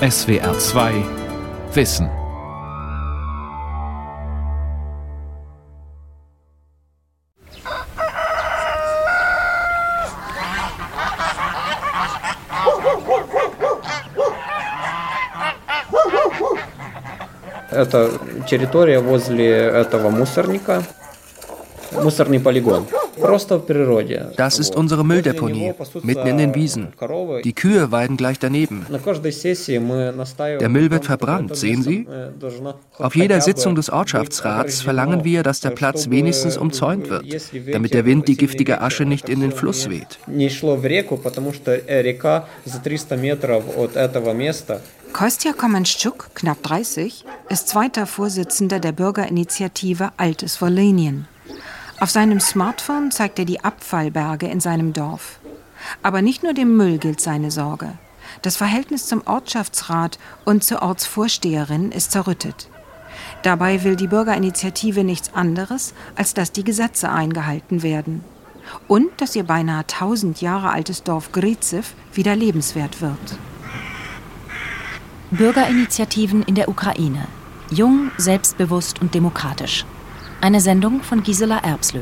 SWR 2 Wissen. Это территория возле этого мусорника, мусорный полигон. Das ist unsere Mülldeponie, mitten in den Wiesen. Die Kühe weiden gleich daneben. Der Müll wird verbrannt, sehen Sie? Auf jeder Sitzung des Ortschaftsrats verlangen wir, dass der Platz wenigstens umzäunt wird, damit der Wind die giftige Asche nicht in den Fluss weht. Kostja Komanschuk, knapp 30, ist zweiter Vorsitzender der Bürgerinitiative Altes Volenien. Auf seinem Smartphone zeigt er die Abfallberge in seinem Dorf. Aber nicht nur dem Müll gilt seine Sorge. Das Verhältnis zum Ortschaftsrat und zur Ortsvorsteherin ist zerrüttet. Dabei will die Bürgerinitiative nichts anderes, als dass die Gesetze eingehalten werden. Und dass ihr beinahe 1000 Jahre altes Dorf Grizew wieder lebenswert wird. Bürgerinitiativen in der Ukraine. Jung, selbstbewusst und demokratisch. Eine Sendung von Gisela Erbslö.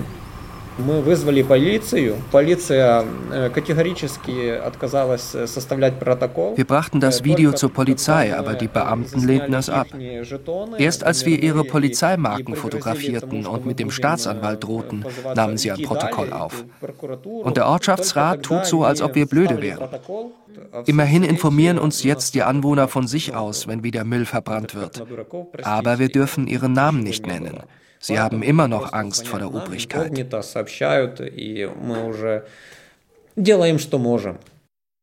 Мы вызвали полицию. Полиция э, категорически отказалась э, составлять протокол. Wir brachten das э, Video zur Polizei, aber die Beamten lehnten es ab. Erst als wir ihre Polizeimarken fotografierten und mit dem Staatsanwalt drohten, nahmen sie ein Protokoll auf. Und der Ortschaftsrat tut so, als ob wir blöde wären. Immerhin informieren uns jetzt die Anwohner von sich aus, wenn wieder Müll verbrannt wird. Aber wir dürfen ihren Namen nicht nennen. Sie haben immer noch Angst vor der Obrigkeit.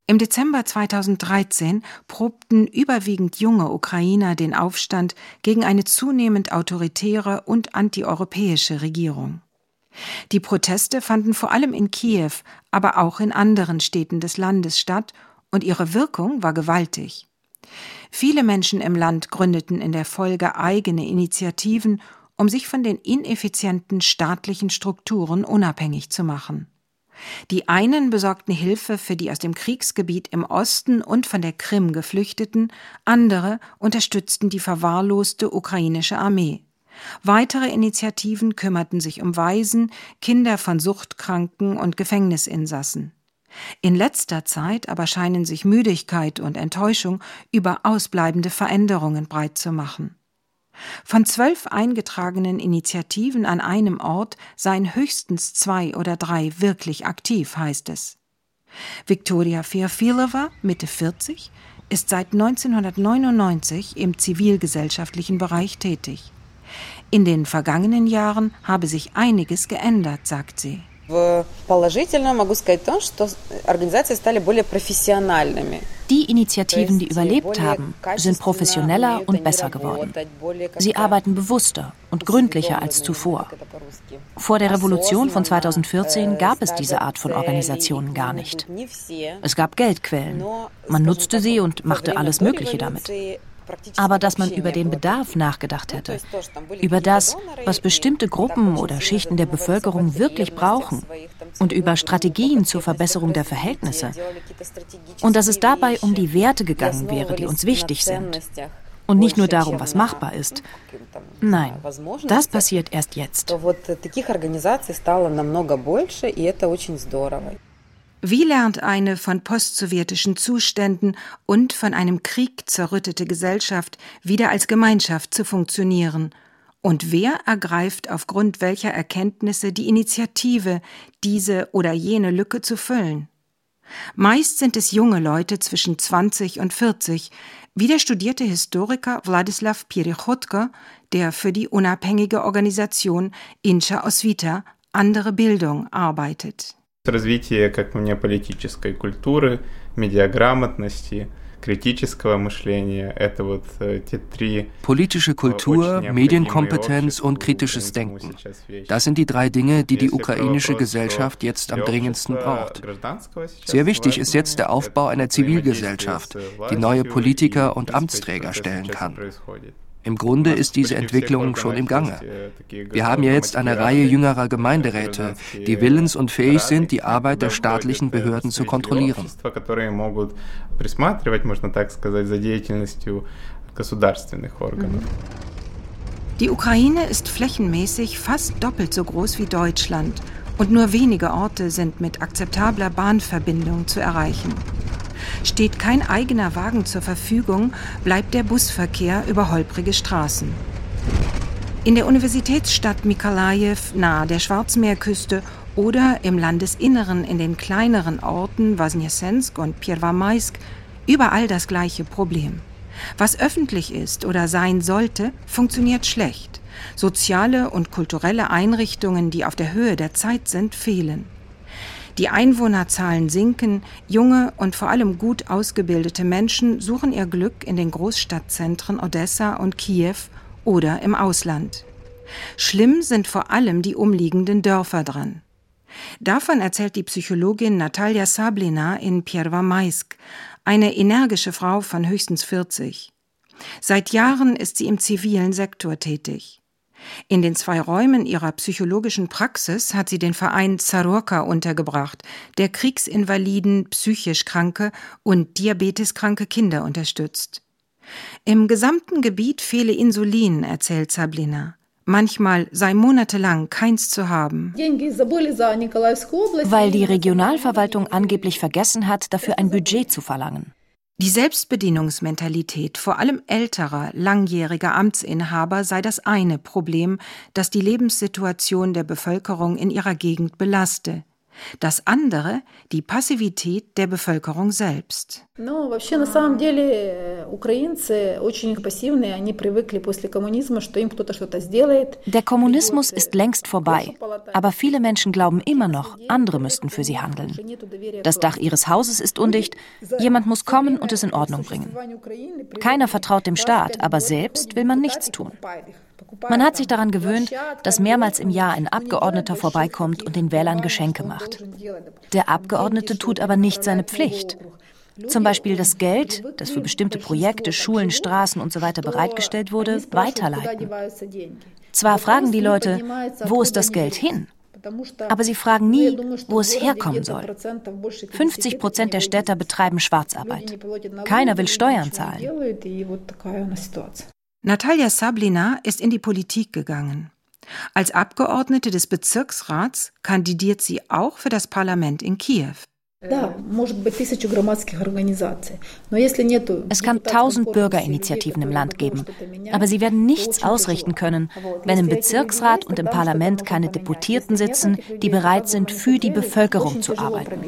Im Dezember 2013 probten überwiegend junge Ukrainer den Aufstand gegen eine zunehmend autoritäre und antieuropäische Regierung. Die Proteste fanden vor allem in Kiew, aber auch in anderen Städten des Landes statt, und ihre Wirkung war gewaltig. Viele Menschen im Land gründeten in der Folge eigene Initiativen um sich von den ineffizienten staatlichen Strukturen unabhängig zu machen. Die einen besorgten Hilfe für die aus dem Kriegsgebiet im Osten und von der Krim Geflüchteten, andere unterstützten die verwahrloste ukrainische Armee. Weitere Initiativen kümmerten sich um Waisen, Kinder von Suchtkranken und Gefängnisinsassen. In letzter Zeit aber scheinen sich Müdigkeit und Enttäuschung über ausbleibende Veränderungen breit zu machen. Von zwölf eingetragenen Initiativen an einem Ort seien höchstens zwei oder drei wirklich aktiv, heißt es. Viktoria Feofilova, Mitte 40, ist seit 1999 im zivilgesellschaftlichen Bereich tätig. In den vergangenen Jahren habe sich einiges geändert, sagt sie. Положительно могу сказать то, что организации стали более профессиональными. Die Initiativen, die überlebt haben, sind professioneller und besser geworden. Sie arbeiten bewusster und gründlicher als zuvor. Vor der Revolution von 2014 gab es diese Art von Organisationen gar nicht. Es gab Geldquellen. Man nutzte sie und machte alles Mögliche damit aber dass man über den Bedarf nachgedacht hätte, über das, was bestimmte Gruppen oder Schichten der Bevölkerung wirklich brauchen und über Strategien zur Verbesserung der Verhältnisse. Und dass es dabei um die Werte gegangen wäre, die uns wichtig sind. Und nicht nur darum, was machbar ist. Nein, das passiert erst jetzt. Wie lernt eine von postsowjetischen Zuständen und von einem Krieg zerrüttete Gesellschaft wieder als Gemeinschaft zu funktionieren? Und wer ergreift aufgrund welcher Erkenntnisse die Initiative, diese oder jene Lücke zu füllen? Meist sind es junge Leute zwischen 20 und 40, wie der studierte Historiker Wladislav Pirichotko, der für die unabhängige Organisation Incha Osvita andere Bildung arbeitet развитие, как мне, политической культуры, медиаграмотности, kritischего мышления. Это вот те три Politische Kultur, Medienkompetenz und kritisches Denken. Das sind die drei Dinge, die die ukrainische Gesellschaft jetzt am dringendsten braucht. Sehr wichtig ist jetzt der Aufbau einer Zivilgesellschaft, die neue Politiker und Amtsträger stellen kann. Im Grunde ist diese Entwicklung schon im Gange. Wir haben jetzt eine Reihe jüngerer Gemeinderäte, die willens und fähig sind, die Arbeit der staatlichen Behörden zu kontrollieren. Die Ukraine ist flächenmäßig fast doppelt so groß wie Deutschland und nur wenige Orte sind mit akzeptabler Bahnverbindung zu erreichen. Steht kein eigener Wagen zur Verfügung, bleibt der Busverkehr über holprige Straßen. In der Universitätsstadt Mikolajew nahe der Schwarzmeerküste oder im Landesinneren in den kleineren Orten Wasnjesensk und Pierwomaisk überall das gleiche Problem. Was öffentlich ist oder sein sollte, funktioniert schlecht. Soziale und kulturelle Einrichtungen, die auf der Höhe der Zeit sind, fehlen. Die Einwohnerzahlen sinken, junge und vor allem gut ausgebildete Menschen suchen ihr Glück in den Großstadtzentren Odessa und Kiew oder im Ausland. Schlimm sind vor allem die umliegenden Dörfer dran. Davon erzählt die Psychologin Natalia Sablina in Pierwomaisk, eine energische Frau von höchstens 40. Seit Jahren ist sie im zivilen Sektor tätig. In den zwei Räumen ihrer psychologischen Praxis hat sie den Verein Zarorka untergebracht, der Kriegsinvaliden, psychisch kranke und diabeteskranke Kinder unterstützt. Im gesamten Gebiet fehle Insulin, erzählt Sablina. Manchmal sei monatelang keins zu haben. Weil die Regionalverwaltung angeblich vergessen hat, dafür ein Budget zu verlangen. Die Selbstbedienungsmentalität vor allem älterer, langjähriger Amtsinhaber sei das eine Problem, das die Lebenssituation der Bevölkerung in ihrer Gegend belaste. Das andere die Passivität der Bevölkerung selbst. Der Kommunismus ist längst vorbei, aber viele Menschen glauben immer noch, andere müssten für sie handeln. Das Dach ihres Hauses ist undicht, jemand muss kommen und es in Ordnung bringen. Keiner vertraut dem Staat, aber selbst will man nichts tun. Man hat sich daran gewöhnt, dass mehrmals im Jahr ein Abgeordneter vorbeikommt und den Wählern Geschenke macht. Der Abgeordnete tut aber nicht seine Pflicht. Zum Beispiel das Geld, das für bestimmte Projekte, Schulen, Straßen usw. So bereitgestellt wurde, weiterleiten. Zwar fragen die Leute, wo ist das Geld hin? Aber sie fragen nie, wo es herkommen soll. 50 Prozent der Städter betreiben Schwarzarbeit. Keiner will Steuern zahlen. Natalia Sablina ist in die Politik gegangen. Als Abgeordnete des Bezirksrats kandidiert sie auch für das Parlament in Kiew. Es kann tausend Bürgerinitiativen im Land geben, aber sie werden nichts ausrichten können, wenn im Bezirksrat und im Parlament keine Deputierten sitzen, die bereit sind, für die Bevölkerung zu arbeiten.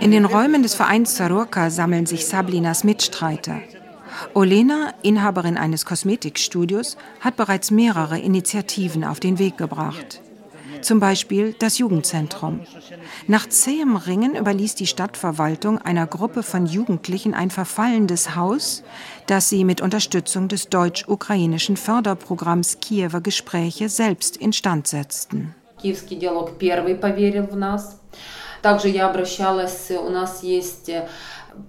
In den Räumen des Vereins Zarurka sammeln sich Sablinas Mitstreiter. Olena, Inhaberin eines Kosmetikstudios, hat bereits mehrere Initiativen auf den Weg gebracht zum Beispiel das Jugendzentrum. Nach zähem Ringen überließ die Stadtverwaltung einer Gruppe von Jugendlichen ein verfallendes Haus, das sie mit Unterstützung des deutsch-ukrainischen Förderprogramms Kiewer Gespräche selbst instand setzten. Киевский диалог первый поверил в нас. Также я обращалась, у нас есть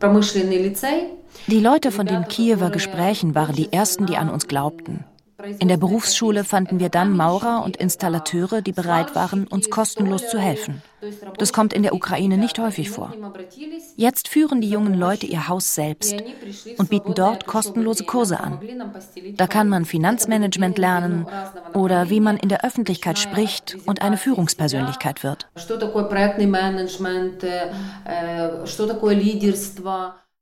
промышленный лицей. Die Leute von den Kiewer Gesprächen waren die ersten, die an uns glaubten. In der Berufsschule fanden wir dann Maurer und Installateure, die bereit waren, uns kostenlos zu helfen. Das kommt in der Ukraine nicht häufig vor. Jetzt führen die jungen Leute ihr Haus selbst und bieten dort kostenlose Kurse an. Da kann man Finanzmanagement lernen oder wie man in der Öffentlichkeit spricht und eine Führungspersönlichkeit wird.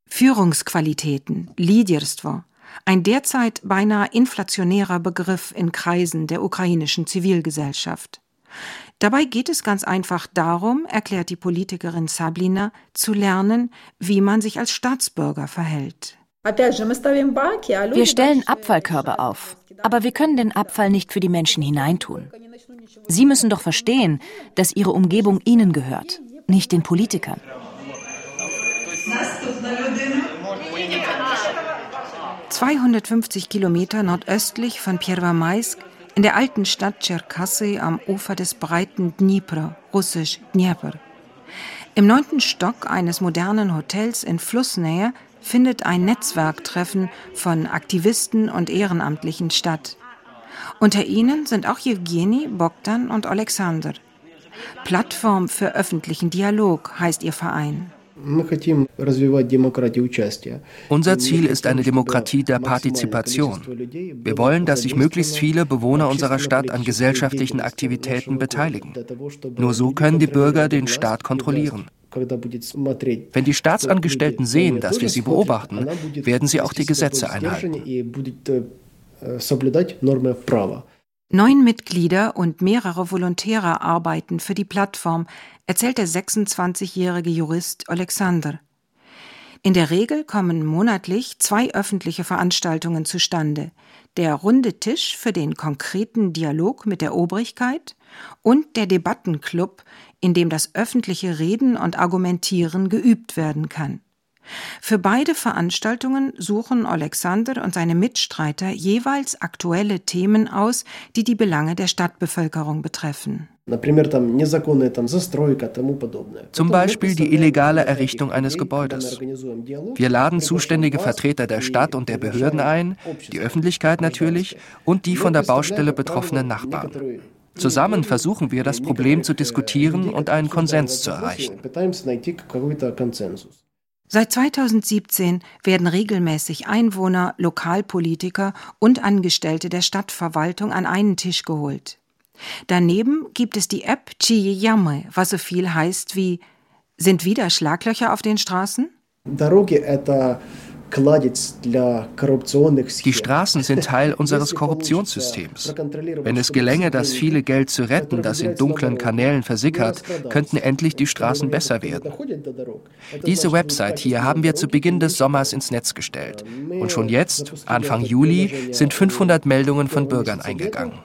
Führungsqualitäten, Liderstvo, ein derzeit beinahe inflationärer Begriff in Kreisen der ukrainischen Zivilgesellschaft. Dabei geht es ganz einfach darum, erklärt die Politikerin Sablina, zu lernen, wie man sich als Staatsbürger verhält. Wir stellen Abfallkörbe auf, aber wir können den Abfall nicht für die Menschen hineintun. Sie müssen doch verstehen, dass ihre Umgebung ihnen gehört, nicht den Politikern. 250 Kilometer nordöstlich von Pierwomaisk in der alten Stadt Tscherkassy am Ufer des breiten Dnipro, russisch Dnieper. Im neunten Stock eines modernen Hotels in Flussnähe findet ein Netzwerktreffen von Aktivisten und Ehrenamtlichen statt. Unter ihnen sind auch Jewgeni, Bogdan und Alexander. Plattform für öffentlichen Dialog heißt ihr Verein. Unser Ziel ist eine Demokratie der Partizipation. Wir wollen, dass sich möglichst viele Bewohner unserer Stadt an gesellschaftlichen Aktivitäten beteiligen. Nur so können die Bürger den Staat kontrollieren. Wenn die Staatsangestellten sehen, dass wir sie beobachten, werden sie auch die Gesetze einhalten. Neun Mitglieder und mehrere Volontäre arbeiten für die Plattform, erzählt der 26-jährige Jurist Alexander. In der Regel kommen monatlich zwei öffentliche Veranstaltungen zustande. Der runde Tisch für den konkreten Dialog mit der Obrigkeit und der Debattenclub, in dem das öffentliche Reden und Argumentieren geübt werden kann. Für beide Veranstaltungen suchen Alexander und seine Mitstreiter jeweils aktuelle Themen aus, die die Belange der Stadtbevölkerung betreffen. Zum Beispiel die illegale Errichtung eines Gebäudes. Wir laden zuständige Vertreter der Stadt und der Behörden ein, die Öffentlichkeit natürlich und die von der Baustelle betroffenen Nachbarn. Zusammen versuchen wir, das Problem zu diskutieren und einen Konsens zu erreichen. Seit 2017 werden regelmäßig Einwohner, Lokalpolitiker und Angestellte der Stadtverwaltung an einen Tisch geholt. Daneben gibt es die App Chiyame, was so viel heißt wie Sind wieder Schlaglöcher auf den Straßen? Die Straßen sind Teil unseres Korruptionssystems. Wenn es gelänge, das viele Geld zu retten, das in dunklen Kanälen versickert, könnten endlich die Straßen besser werden. Diese Website hier haben wir zu Beginn des Sommers ins Netz gestellt. Und schon jetzt, Anfang Juli, sind 500 Meldungen von Bürgern eingegangen.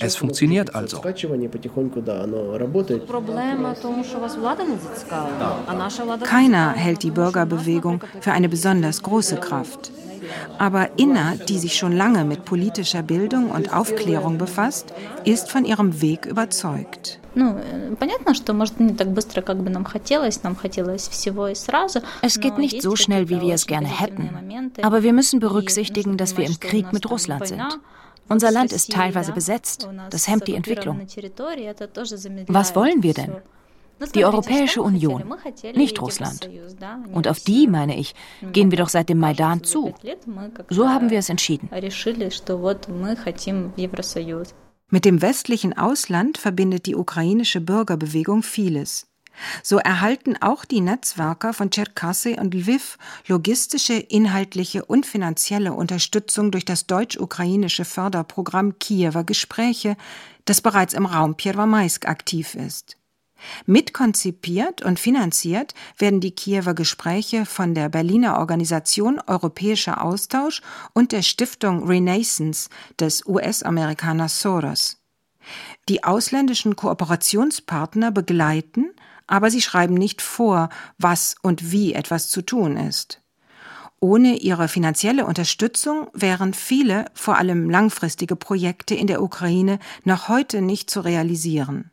Es funktioniert also. Keiner hält die Bürgerbewegung für eine besonders große Kraft. Aber Inna, die sich schon lange mit politischer Bildung und Aufklärung befasst, ist von ihrem Weg überzeugt. Es geht nicht so schnell, wie wir es gerne hätten. Aber wir müssen berücksichtigen, dass wir im Krieg mit Russland sind. Unser Land ist teilweise besetzt. Das hemmt die Entwicklung. Was wollen wir denn? Die Europäische Union, nicht Russland. Und auf die, meine ich, gehen wir doch seit dem Maidan zu. So haben wir es entschieden. Mit dem westlichen Ausland verbindet die ukrainische Bürgerbewegung vieles. So erhalten auch die Netzwerker von Tscherkassy und Lviv logistische, inhaltliche und finanzielle Unterstützung durch das deutsch-ukrainische Förderprogramm Kiewer Gespräche, das bereits im Raum Pierwomaisk aktiv ist. Mitkonzipiert und finanziert werden die Kiewer Gespräche von der Berliner Organisation Europäischer Austausch und der Stiftung Renaissance des US-Amerikaners Soros. Die ausländischen Kooperationspartner begleiten aber sie schreiben nicht vor, was und wie etwas zu tun ist. Ohne ihre finanzielle Unterstützung wären viele, vor allem langfristige Projekte in der Ukraine noch heute nicht zu realisieren.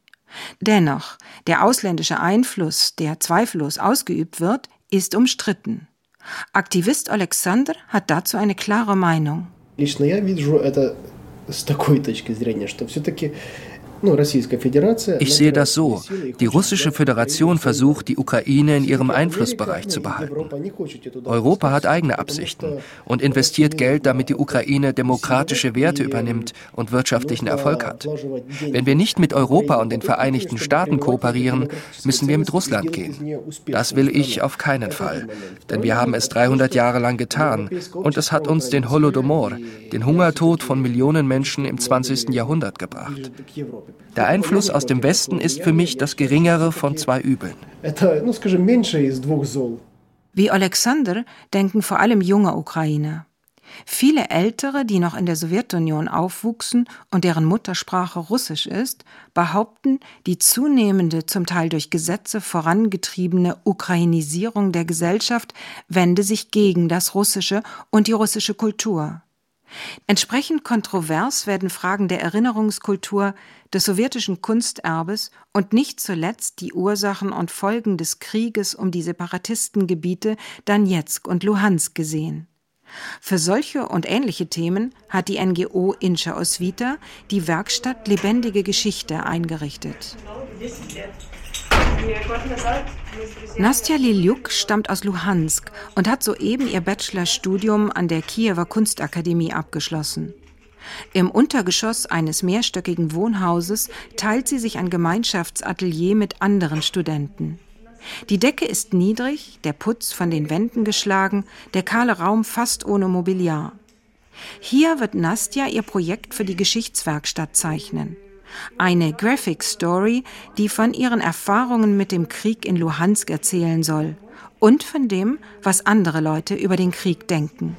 Dennoch, der ausländische Einfluss, der zweifellos ausgeübt wird, ist umstritten. Aktivist Alexander hat dazu eine klare Meinung. Лично я вижу это с такой точки зрения, что все-таки ich sehe das so. Die russische Föderation versucht, die Ukraine in ihrem Einflussbereich zu behalten. Europa hat eigene Absichten und investiert Geld, damit die Ukraine demokratische Werte übernimmt und wirtschaftlichen Erfolg hat. Wenn wir nicht mit Europa und den Vereinigten Staaten kooperieren, müssen wir mit Russland gehen. Das will ich auf keinen Fall, denn wir haben es 300 Jahre lang getan und es hat uns den Holodomor, den Hungertod von Millionen Menschen im 20. Jahrhundert gebracht. Der Einfluss aus dem Westen ist für mich das geringere von zwei Übeln. Wie Alexander denken vor allem junge Ukrainer. Viele Ältere, die noch in der Sowjetunion aufwuchsen und deren Muttersprache Russisch ist, behaupten, die zunehmende, zum Teil durch Gesetze vorangetriebene Ukrainisierung der Gesellschaft wende sich gegen das Russische und die russische Kultur. Entsprechend kontrovers werden Fragen der Erinnerungskultur, des sowjetischen Kunsterbes und nicht zuletzt die Ursachen und Folgen des Krieges um die Separatistengebiete Donetsk und Luhansk gesehen. Für solche und ähnliche Themen hat die NGO Incha Osvita die Werkstatt Lebendige Geschichte eingerichtet. Nastja Liliuk stammt aus Luhansk und hat soeben ihr Bachelorstudium an der Kiewer Kunstakademie abgeschlossen. Im Untergeschoss eines mehrstöckigen Wohnhauses teilt sie sich ein Gemeinschaftsatelier mit anderen Studenten. Die Decke ist niedrig, der Putz von den Wänden geschlagen, der kahle Raum fast ohne Mobiliar. Hier wird Nastja ihr Projekt für die Geschichtswerkstatt zeichnen. Eine Graphic Story, die von ihren Erfahrungen mit dem Krieg in Luhansk erzählen soll und von dem, was andere Leute über den Krieg denken.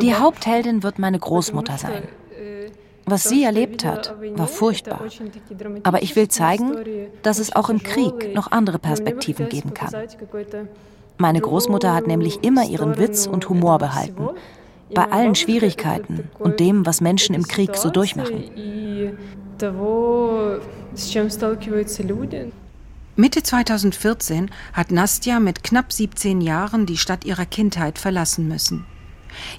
Die Hauptheldin wird meine Großmutter sein. Was sie erlebt hat, war furchtbar. Aber ich will zeigen, dass es auch im Krieg noch andere Perspektiven geben kann. Meine Großmutter hat nämlich immer ihren Witz und Humor behalten, bei allen Schwierigkeiten und dem, was Menschen im Krieg so durchmachen. Mitte 2014 hat Nastja mit knapp 17 Jahren die Stadt ihrer Kindheit verlassen müssen.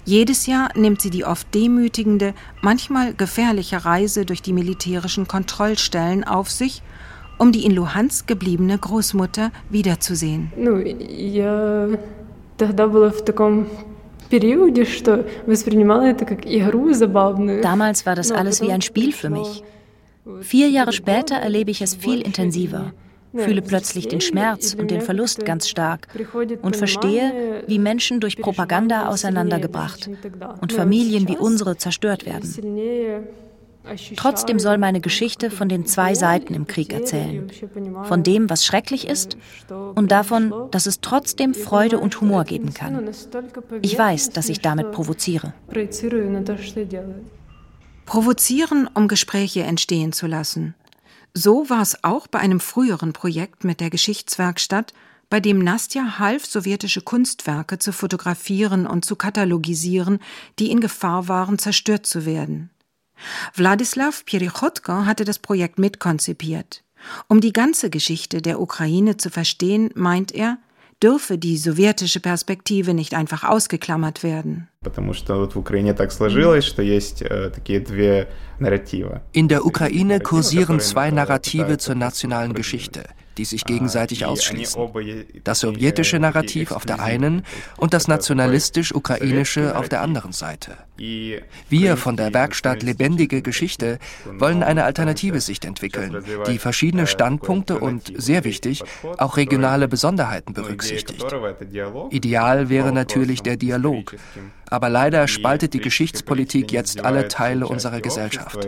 Jedes Jahr nimmt sie die oft demütigende, manchmal gefährliche Reise durch die militärischen Kontrollstellen auf sich, um die in Luhansk gebliebene Großmutter wiederzusehen. Damals war das alles wie ein Spiel für mich. Vier Jahre später erlebe ich es viel intensiver fühle plötzlich den Schmerz und den Verlust ganz stark und verstehe, wie Menschen durch Propaganda auseinandergebracht und Familien wie unsere zerstört werden. Trotzdem soll meine Geschichte von den zwei Seiten im Krieg erzählen. Von dem, was schrecklich ist und davon, dass es trotzdem Freude und Humor geben kann. Ich weiß, dass ich damit provoziere. Provozieren, um Gespräche entstehen zu lassen. So war es auch bei einem früheren Projekt mit der Geschichtswerkstatt, bei dem Nastja half, sowjetische Kunstwerke zu fotografieren und zu katalogisieren, die in Gefahr waren, zerstört zu werden. Wladislaw Pierichotko hatte das Projekt mitkonzipiert. Um die ganze Geschichte der Ukraine zu verstehen, meint er, dürfe die sowjetische Perspektive nicht einfach ausgeklammert werden. In der Ukraine kursieren zwei Narrative zur nationalen Geschichte die sich gegenseitig ausschließen. Das sowjetische Narrativ auf der einen und das nationalistisch-ukrainische auf der anderen Seite. Wir von der Werkstatt Lebendige Geschichte wollen eine alternative Sicht entwickeln, die verschiedene Standpunkte und, sehr wichtig, auch regionale Besonderheiten berücksichtigt. Ideal wäre natürlich der Dialog. Aber leider spaltet die Geschichtspolitik jetzt alle Teile unserer Gesellschaft.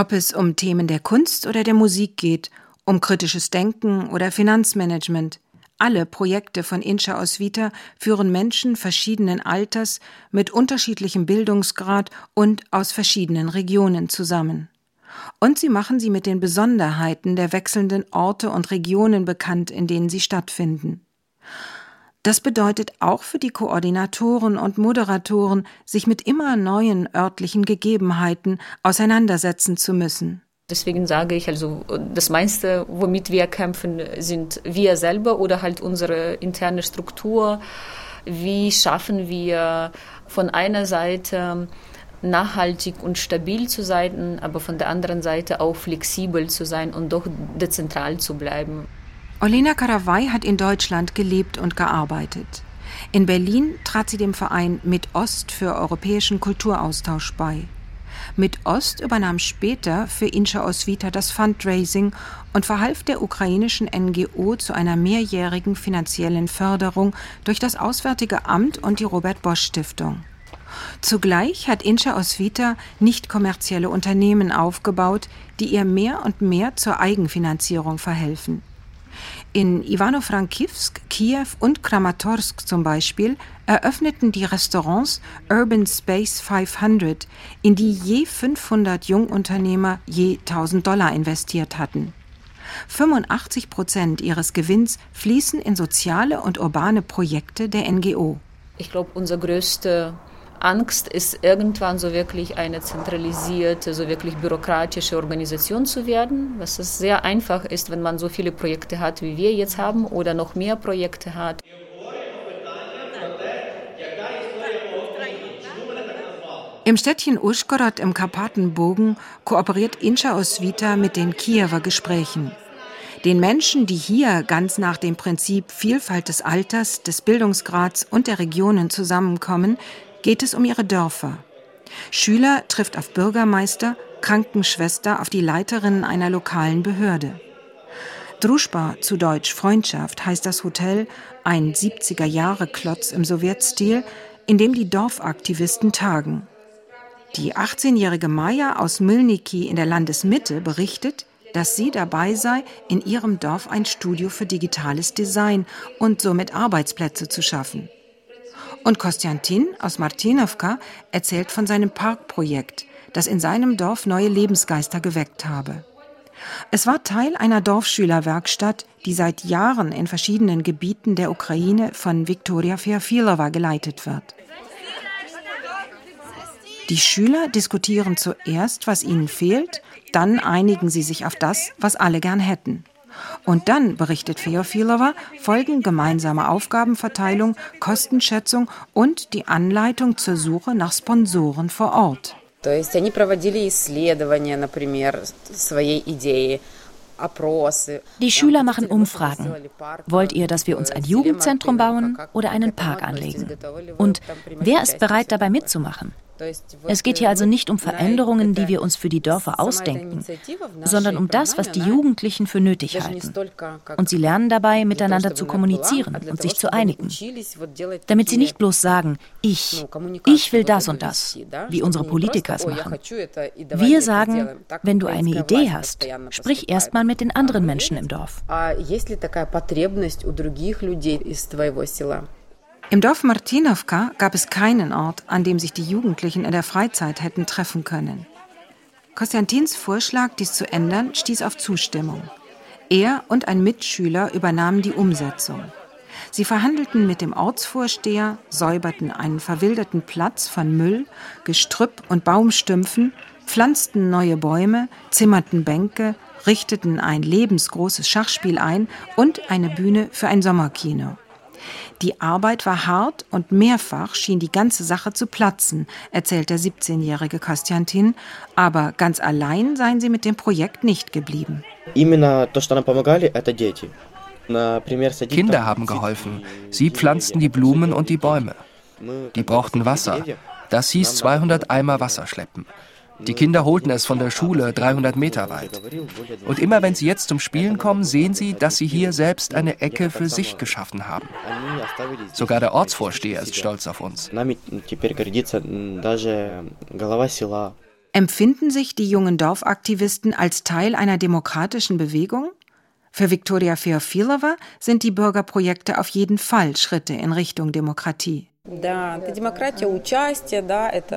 Ob es um Themen der Kunst oder der Musik geht, um kritisches Denken oder Finanzmanagement, alle Projekte von Incha Osvita führen Menschen verschiedenen Alters mit unterschiedlichem Bildungsgrad und aus verschiedenen Regionen zusammen. Und sie machen sie mit den Besonderheiten der wechselnden Orte und Regionen bekannt, in denen sie stattfinden. Das bedeutet auch für die Koordinatoren und Moderatoren, sich mit immer neuen örtlichen Gegebenheiten auseinandersetzen zu müssen. Deswegen sage ich also, das meiste, womit wir kämpfen, sind wir selber oder halt unsere interne Struktur. Wie schaffen wir von einer Seite nachhaltig und stabil zu sein, aber von der anderen Seite auch flexibel zu sein und doch dezentral zu bleiben. Olena Karawai hat in Deutschland gelebt und gearbeitet. In Berlin trat sie dem Verein Mit Ost für europäischen Kulturaustausch bei. Mit Ost übernahm später für Inscha Osvita das Fundraising und verhalf der ukrainischen NGO zu einer mehrjährigen finanziellen Förderung durch das Auswärtige Amt und die Robert Bosch Stiftung. Zugleich hat Inscha Osvita nicht kommerzielle Unternehmen aufgebaut, die ihr mehr und mehr zur Eigenfinanzierung verhelfen. In Ivano-Frankivsk, Kiew und Kramatorsk zum Beispiel eröffneten die Restaurants Urban Space 500, in die je 500 Jungunternehmer je 1000 Dollar investiert hatten. 85 Prozent ihres Gewinns fließen in soziale und urbane Projekte der NGO. Ich glaube, unser größter Angst ist irgendwann so wirklich eine zentralisierte, so wirklich bürokratische Organisation zu werden, was es sehr einfach ist, wenn man so viele Projekte hat, wie wir jetzt haben, oder noch mehr Projekte hat. Im Städtchen Uschgorod im Karpatenbogen kooperiert Incha Osvita mit den Kiewer Gesprächen. Den Menschen, die hier ganz nach dem Prinzip Vielfalt des Alters, des Bildungsgrads und der Regionen zusammenkommen, geht es um ihre Dörfer. Schüler trifft auf Bürgermeister, Krankenschwester auf die Leiterin einer lokalen Behörde. Druschba, zu Deutsch Freundschaft, heißt das Hotel, ein 70er-Jahre-Klotz im Sowjetstil, in dem die Dorfaktivisten tagen. Die 18-jährige Maya aus Milniki in der Landesmitte berichtet, dass sie dabei sei, in ihrem Dorf ein Studio für digitales Design und somit Arbeitsplätze zu schaffen. Und Kostjantin aus Martinovka erzählt von seinem Parkprojekt, das in seinem Dorf neue Lebensgeister geweckt habe. Es war Teil einer Dorfschülerwerkstatt, die seit Jahren in verschiedenen Gebieten der Ukraine von Viktoria Feofilova geleitet wird. Die Schüler diskutieren zuerst, was ihnen fehlt, dann einigen sie sich auf das, was alle gern hätten. Und dann, berichtet Feofilova, folgen gemeinsame Aufgabenverteilung, Kostenschätzung und die Anleitung zur Suche nach Sponsoren vor Ort. То есть они проводили исследования, например, своей идеи. Die Schüler machen Umfragen. Wollt ihr, dass wir uns ein Jugendzentrum bauen oder einen Park anlegen? Und wer ist bereit, dabei mitzumachen? Es geht hier also nicht um Veränderungen, die wir uns für die Dörfer ausdenken, sondern um das, was die Jugendlichen für nötig halten. Und sie lernen dabei, miteinander zu kommunizieren und sich zu einigen. Damit sie nicht bloß sagen, ich, ich will das und das, wie unsere Politiker es machen. Wir sagen, wenn du eine Idee hast, sprich erstmal mit den anderen Menschen im Dorf. Im Dorf Martinovka gab es keinen Ort, an dem sich die Jugendlichen in der Freizeit hätten treffen können. Konstantins Vorschlag, dies zu ändern, stieß auf Zustimmung. Er und ein Mitschüler übernahmen die Umsetzung. Sie verhandelten mit dem Ortsvorsteher, säuberten einen verwilderten Platz von Müll, Gestrüpp und Baumstümpfen, pflanzten neue Bäume, zimmerten Bänke, richteten ein lebensgroßes Schachspiel ein und eine Bühne für ein Sommerkino. Die Arbeit war hart und mehrfach schien die ganze Sache zu platzen, erzählt der 17-jährige Kostjantin, aber ganz allein seien sie mit dem Projekt nicht geblieben. Kinder haben geholfen. Sie pflanzten die Blumen und die Bäume. Die brauchten Wasser. Das hieß 200 Eimer Wasser schleppen. Die Kinder holten es von der Schule 300 Meter weit. Und immer wenn sie jetzt zum Spielen kommen, sehen sie, dass sie hier selbst eine Ecke für sich geschaffen haben. Sogar der Ortsvorsteher ist stolz auf uns. Empfinden sich die jungen Dorfaktivisten als Teil einer demokratischen Bewegung? Für Viktoria Feofilova sind die Bürgerprojekte auf jeden Fall Schritte in Richtung Demokratie.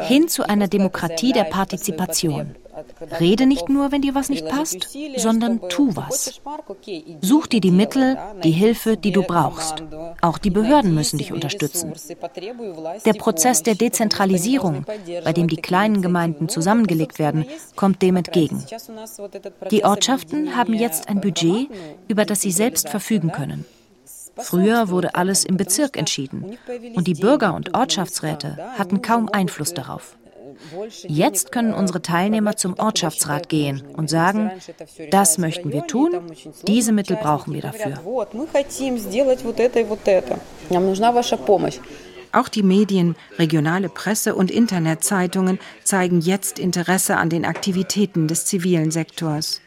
Hin zu einer Demokratie der Partizipation. Rede nicht nur, wenn dir was nicht passt, sondern tu was. Such dir die Mittel, die Hilfe, die du brauchst. Auch die Behörden müssen dich unterstützen. Der Prozess der Dezentralisierung, bei dem die kleinen Gemeinden zusammengelegt werden, kommt dem entgegen. Die Ortschaften haben jetzt ein Budget, über das sie selbst verfügen können. Früher wurde alles im Bezirk entschieden und die Bürger und Ortschaftsräte hatten kaum Einfluss darauf. Jetzt können unsere Teilnehmer zum Ortschaftsrat gehen und sagen, das möchten wir tun, diese Mittel brauchen wir dafür. Auch die Medien, regionale Presse und Internetzeitungen zeigen jetzt Interesse an den Aktivitäten des zivilen Sektors.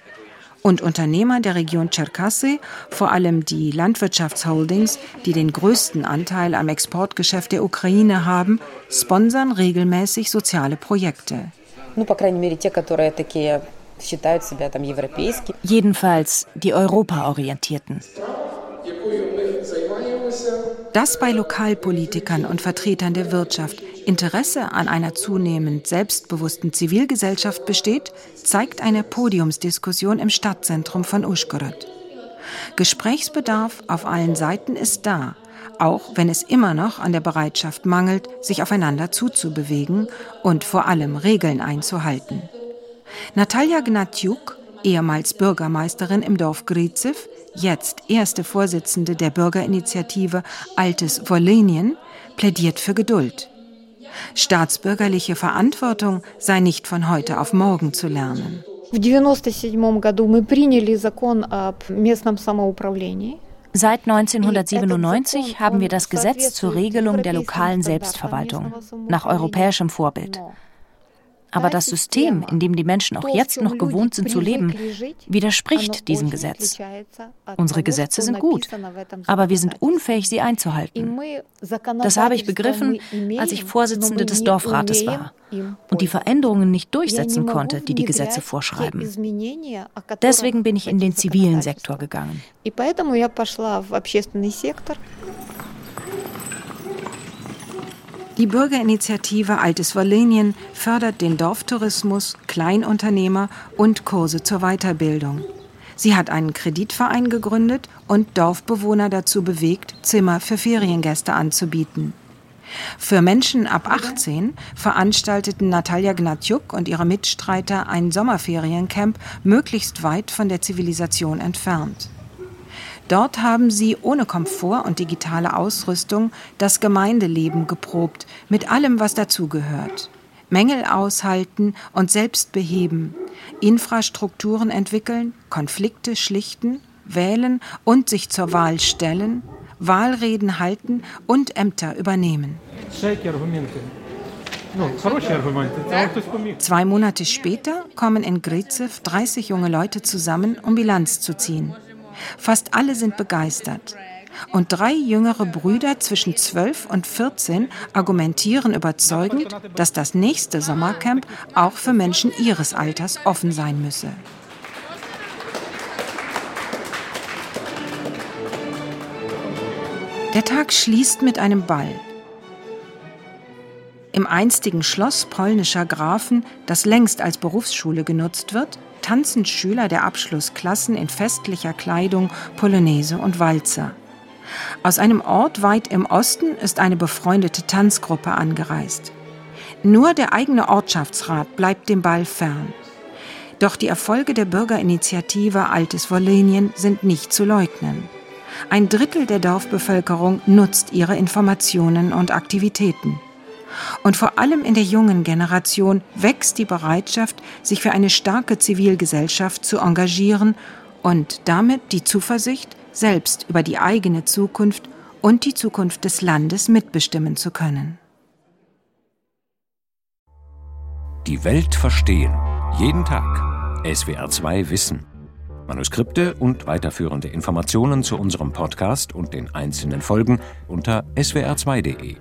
Und Unternehmer der Region Tscherkassy, vor allem die Landwirtschaftsholdings, die den größten Anteil am Exportgeschäft der Ukraine haben, sponsern regelmäßig soziale Projekte. Jedenfalls die europaorientierten. Dass bei Lokalpolitikern und Vertretern der Wirtschaft Interesse an einer zunehmend selbstbewussten Zivilgesellschaft besteht, zeigt eine Podiumsdiskussion im Stadtzentrum von Uschgorod. Gesprächsbedarf auf allen Seiten ist da, auch wenn es immer noch an der Bereitschaft mangelt, sich aufeinander zuzubewegen und vor allem Regeln einzuhalten. Natalia Gnatjuk, ehemals Bürgermeisterin im Dorf Griziv, jetzt erste Vorsitzende der Bürgerinitiative Altes Wolenien, plädiert für Geduld. Staatsbürgerliche Verantwortung sei nicht von heute auf morgen zu lernen. Seit 1997 haben wir das Gesetz zur Regelung der lokalen Selbstverwaltung nach europäischem Vorbild. Aber das System, in dem die Menschen auch jetzt noch gewohnt sind zu leben, widerspricht diesem Gesetz. Unsere Gesetze sind gut, aber wir sind unfähig, sie einzuhalten. Das habe ich begriffen, als ich Vorsitzende des Dorfrates war und die Veränderungen nicht durchsetzen konnte, die die Gesetze vorschreiben. Deswegen bin ich in den zivilen Sektor gegangen. Die Bürgerinitiative Altes Wollenien fördert den Dorftourismus, Kleinunternehmer und Kurse zur Weiterbildung. Sie hat einen Kreditverein gegründet und Dorfbewohner dazu bewegt, Zimmer für Feriengäste anzubieten. Für Menschen ab 18 veranstalteten Natalia Gnatjuk und ihre Mitstreiter ein Sommerferiencamp möglichst weit von der Zivilisation entfernt. Dort haben sie ohne Komfort und digitale Ausrüstung das Gemeindeleben geprobt, mit allem, was dazugehört. Mängel aushalten und selbst beheben, Infrastrukturen entwickeln, Konflikte schlichten, wählen und sich zur Wahl stellen, Wahlreden halten und Ämter übernehmen. Zwei Monate später kommen in Grizev 30 junge Leute zusammen, um Bilanz zu ziehen. Fast alle sind begeistert. Und drei jüngere Brüder zwischen 12 und 14 argumentieren überzeugend, dass das nächste Sommercamp auch für Menschen ihres Alters offen sein müsse. Der Tag schließt mit einem Ball. Im einstigen Schloss polnischer Grafen, das längst als Berufsschule genutzt wird, tanzen Schüler der Abschlussklassen in festlicher Kleidung Polonaise und Walzer. Aus einem Ort weit im Osten ist eine befreundete Tanzgruppe angereist. Nur der eigene Ortschaftsrat bleibt dem Ball fern. Doch die Erfolge der Bürgerinitiative Altes Wollenien sind nicht zu leugnen. Ein Drittel der Dorfbevölkerung nutzt ihre Informationen und Aktivitäten. Und vor allem in der jungen Generation wächst die Bereitschaft, sich für eine starke Zivilgesellschaft zu engagieren und damit die Zuversicht, selbst über die eigene Zukunft und die Zukunft des Landes mitbestimmen zu können. Die Welt verstehen. Jeden Tag. SWR2 Wissen. Manuskripte und weiterführende Informationen zu unserem Podcast und den einzelnen Folgen unter swr2.de.